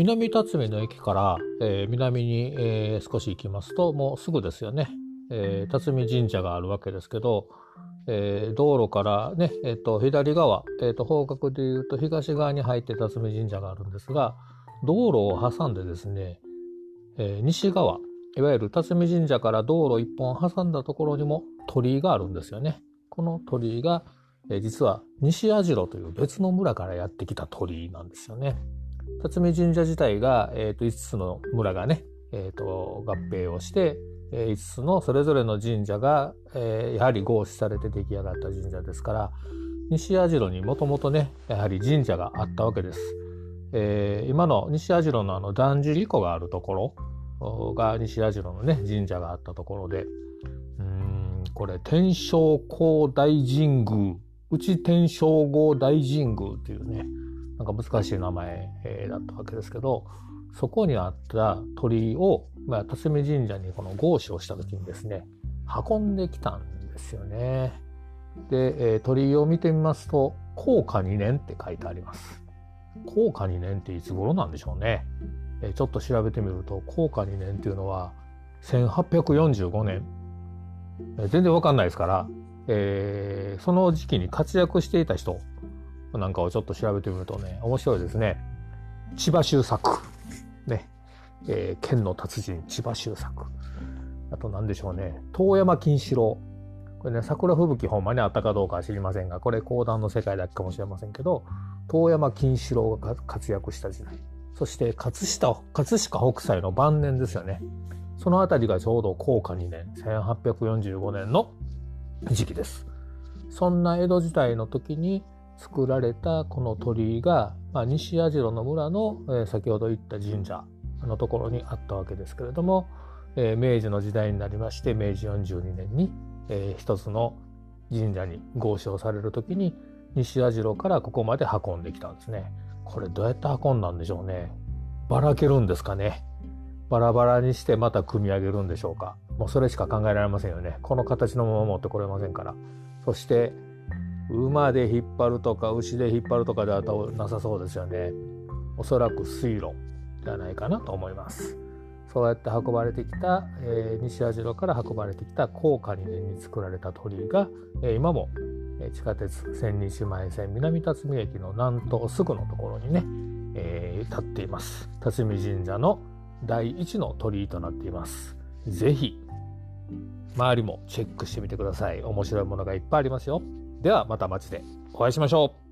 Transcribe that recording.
南辰巳の駅から、えー、南に、えー、少し行きますともうすぐですよね、えー、辰巳神社があるわけですけど、えー、道路からね、えーと、左側、えーと、方角でいうと東側に入って辰巳神社があるんですが道路を挟んでですね、えー、西側いわゆる辰巳神社から道路一本挟んだところにも鳥居があるんですよね。この鳥居が、えー、実は西矢代という別の村からやってきた鳥居なんですよね。辰巳神社自体が、えー、と5つの村がね、えー、と合併をして、えー、5つのそれぞれの神社が、えー、やはり合祀されて出来上がった神社ですから西矢代にもともとねやはり神社があったわけです。えー、今の西矢代のあのだんじり湖があるところが西矢代のね神社があったところでうんこれ天正高大神宮内天正号大神宮っていうねなんか難しい名前、えー、だったわけですけどそこにあった鳥居を、まあ、辰巳神社にこの合祀をした時にですね運んできたんですよね。で、えー、鳥居を見てみますと「高価2年」って書いてあります。高価2年っていつ頃なんでしょうね。えー、ちょっと調べてみると高価2年っていうのは1845年、えー、全然わかんないですから、えー、その時期に活躍していた人なんかをちょっと調べてみるとね、面白いですね。千葉修作。ね。えー、剣の達人、千葉修作。あと何でしょうね。遠山金四郎。これね、桜吹雪ほんまにあったかどうかは知りませんが、これ講談の世界だけかもしれませんけど、遠山金四郎が活躍した時代。そして葛飾、葛飾北斎の晩年ですよね。そのあたりがちょうど高価2年、1845年の時期です。そんな江戸時代の時に、作られたこの鳥居が、まあ、西矢代の村の、えー、先ほど言った神社のところにあったわけですけれども、えー、明治の時代になりまして明治42年に、えー、一つの神社に合祀される時に西矢代からここまで運んできたんですね。これどうやって運んだんでしょうね。ばらけるんですかね。バラバラにしてまた組み上げるんでしょうか。もうそれしか考えられませんよね。この形のまま持ってこれませんから。そして馬で引っ張るとか牛で引っ張るとかではなさそうですよね。おそらく水路ではないかなと思います。そうやって運ばれてきた、えー、西網代から運ばれてきた高架2年に作られた鳥居が、えー、今も地下鉄千日前線南辰巳駅の南東すぐのところにね、えー、立っています。辰巳神社の第一の鳥居となっています。是非周りもチェックしてみてください。面白いものがいっぱいありますよ。ではまた街でお会いしましょう。